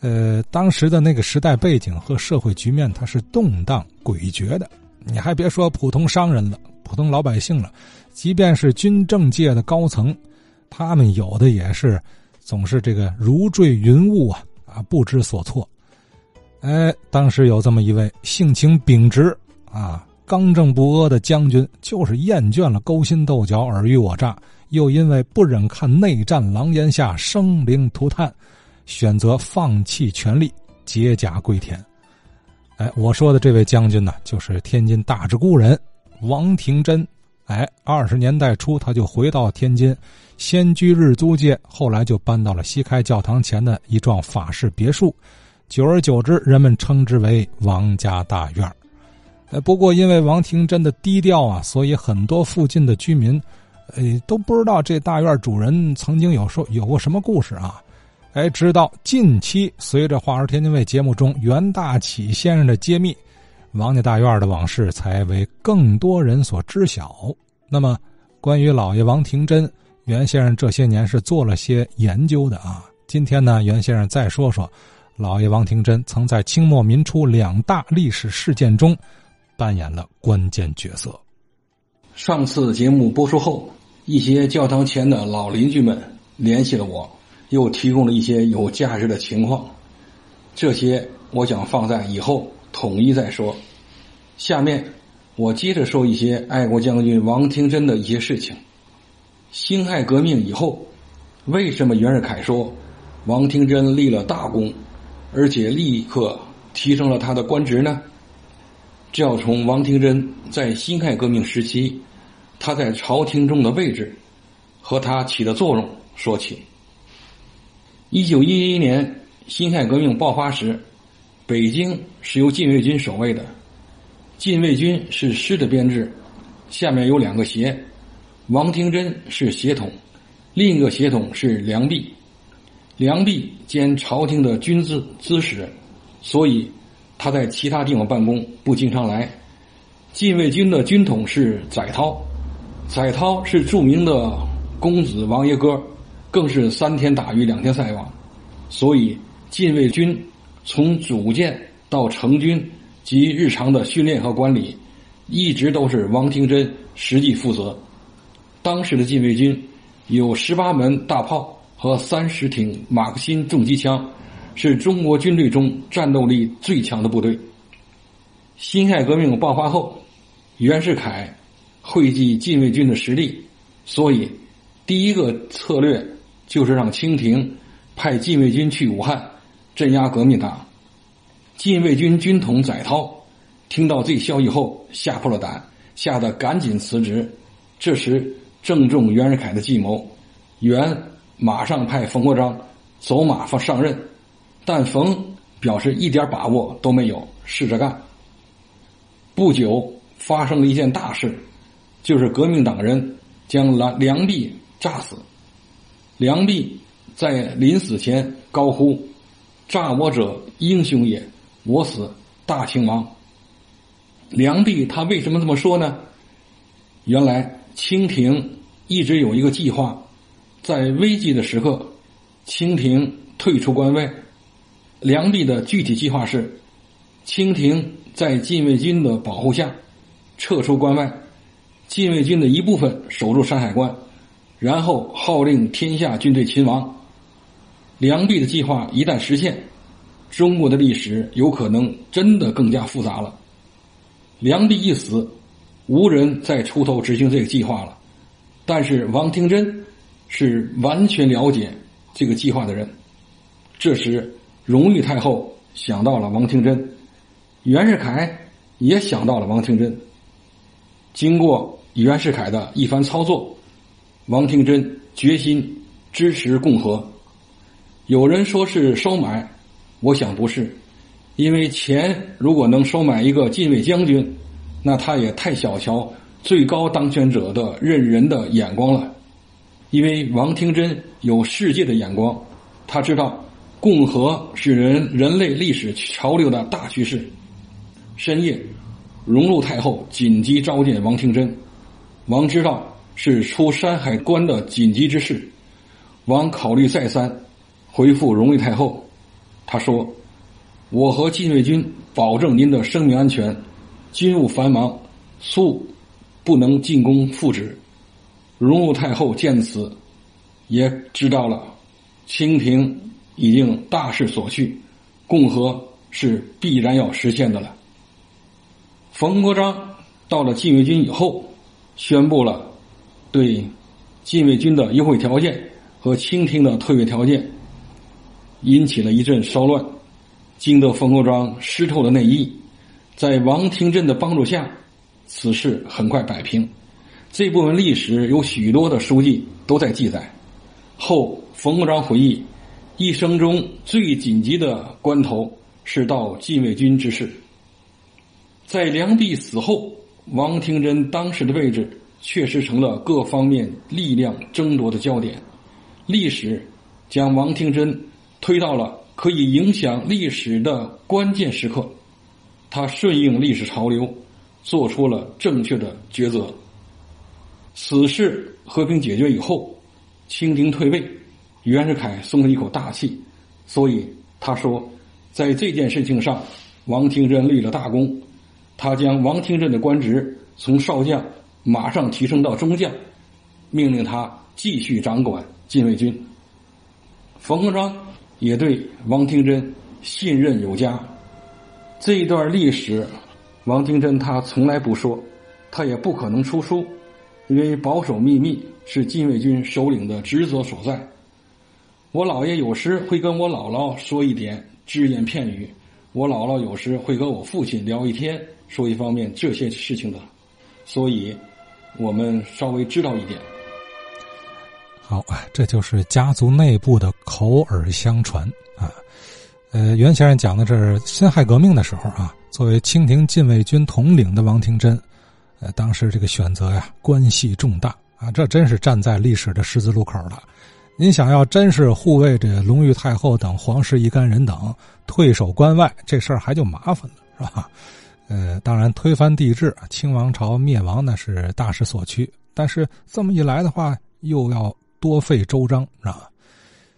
呃，当时的那个时代背景和社会局面，它是动荡诡谲的。你还别说普通商人了，普通老百姓了，即便是军政界的高层，他们有的也是总是这个如坠云雾啊啊，不知所措。哎，当时有这么一位性情秉直啊、刚正不阿的将军，就是厌倦了勾心斗角、尔虞我诈，又因为不忍看内战狼烟下生灵涂炭。选择放弃权力，解甲归田。哎，我说的这位将军呢，就是天津大直沽人王廷珍。哎，二十年代初他就回到天津，先居日租界，后来就搬到了西开教堂前的一幢法式别墅。久而久之，人们称之为王家大院。哎，不过因为王廷珍的低调啊，所以很多附近的居民，呃，都不知道这大院主人曾经有说有过什么故事啊。哎，直到近期，随着《话说天津卫》节目中袁大启先生的揭秘，王家大院的往事才为更多人所知晓。那么，关于老爷王廷珍，袁先生这些年是做了些研究的啊。今天呢，袁先生再说说，老爷王廷珍曾在清末民初两大历史事件中扮演了关键角色。上次节目播出后，一些教堂前的老邻居们联系了我。又提供了一些有价值的情况，这些我想放在以后统一再说。下面我接着说一些爱国将军王廷珍的一些事情。辛亥革命以后，为什么袁世凯说王廷珍立了大功，而且立刻提升了他的官职呢？这要从王廷珍在辛亥革命时期他在朝廷中的位置和他起的作用说起。一九一一年辛亥革命爆发时，北京是由禁卫军守卫的。禁卫军是师的编制，下面有两个协，王廷珍是协统，另一个协统是梁弼。梁弼兼朝廷的军资资使，所以他在其他地方办公不经常来。禁卫军的军统是载涛，载涛是著名的公子王爷哥。更是三天打鱼两天晒网，所以禁卫军从组建到成军及日常的训练和管理，一直都是王廷珍实际负责。当时的禁卫军有十八门大炮和三十挺马克沁重机枪，是中国军队中战斗力最强的部队。辛亥革命爆发后，袁世凯汇集禁卫军的实力，所以第一个策略。就是让清廷派禁卫军去武汉镇压革命党。禁卫军军统载涛听到这消息后吓破了胆，吓得赶紧辞职。这时正中袁世凯的计谋，袁马上派冯国璋走马上上任，但冯表示一点把握都没有，试着干。不久发生了一件大事，就是革命党人将梁梁弼炸死。梁璧在临死前高呼：“诈我者英雄也，我死大清亡。”梁璧他为什么这么说呢？原来清廷一直有一个计划，在危急的时刻，清廷退出关外。梁弼的具体计划是：清廷在禁卫军的保护下撤出关外，禁卫军的一部分守住山海关。然后号令天下军队勤王。梁弼的计划一旦实现，中国的历史有可能真的更加复杂了。梁弼一死，无人再出头执行这个计划了。但是王廷珍是完全了解这个计划的人。这时，荣誉太后想到了王廷珍，袁世凯也想到了王廷珍。经过袁世凯的一番操作。王廷珍决心支持共和，有人说是收买，我想不是，因为钱如果能收买一个禁卫将军，那他也太小瞧最高当权者的任人的眼光了。因为王廷珍有世界的眼光，他知道共和是人人类历史潮流的大趋势。深夜，荣禄太后紧急召见王廷珍，王知道。是出山海关的紧急之事，王考虑再三，回复荣誉太后，他说：“我和禁卫军保证您的生命安全。军务繁忙，素不能进宫复旨。”荣禄太后见此，也知道了清廷已经大势所趋，共和是必然要实现的了。冯国璋到了禁卫军以后，宣布了对禁卫军的优惠条件和清廷的退位条件，引起了一阵骚乱。惊得冯国璋湿透了内衣，在王廷珍的帮助下，此事很快摆平。这部分历史有许多的书记都在记载。后冯国璋回忆，一生中最紧急的关头是到禁卫军之事。在梁璧死后，王廷珍当时的位置确实成了各方面力量争夺的焦点。历史将王廷珍推到了可以影响历史的关键时刻，他顺应历史潮流，做出了正确的抉择。此事和平解决以后，清廷退位，袁世凯松了一口大气，所以他说，在这件事情上，王廷珍立了大功。他将王廷珍的官职从少将马上提升到中将，命令他继续掌管禁卫军。冯国璋也对王廷珍信任有加。这一段历史，王廷珍他从来不说，他也不可能出书，因为保守秘密是禁卫军首领的职责所在。我姥爷有时会跟我姥姥说一点只言片语，我姥姥有时会跟我父亲聊一天。说一方面这些事情的，所以我们稍微知道一点。好，这就是家族内部的口耳相传啊。呃，袁先生讲的这是辛亥革命的时候啊，作为清廷禁卫军统领的王廷珍，呃，当时这个选择呀，关系重大啊，这真是站在历史的十字路口了。您想要真是护卫这隆裕太后等皇室一干人等退守关外，这事儿还就麻烦了，是吧？呃，当然，推翻帝制，清王朝灭亡那是大势所趋。但是这么一来的话，又要多费周章，是吧？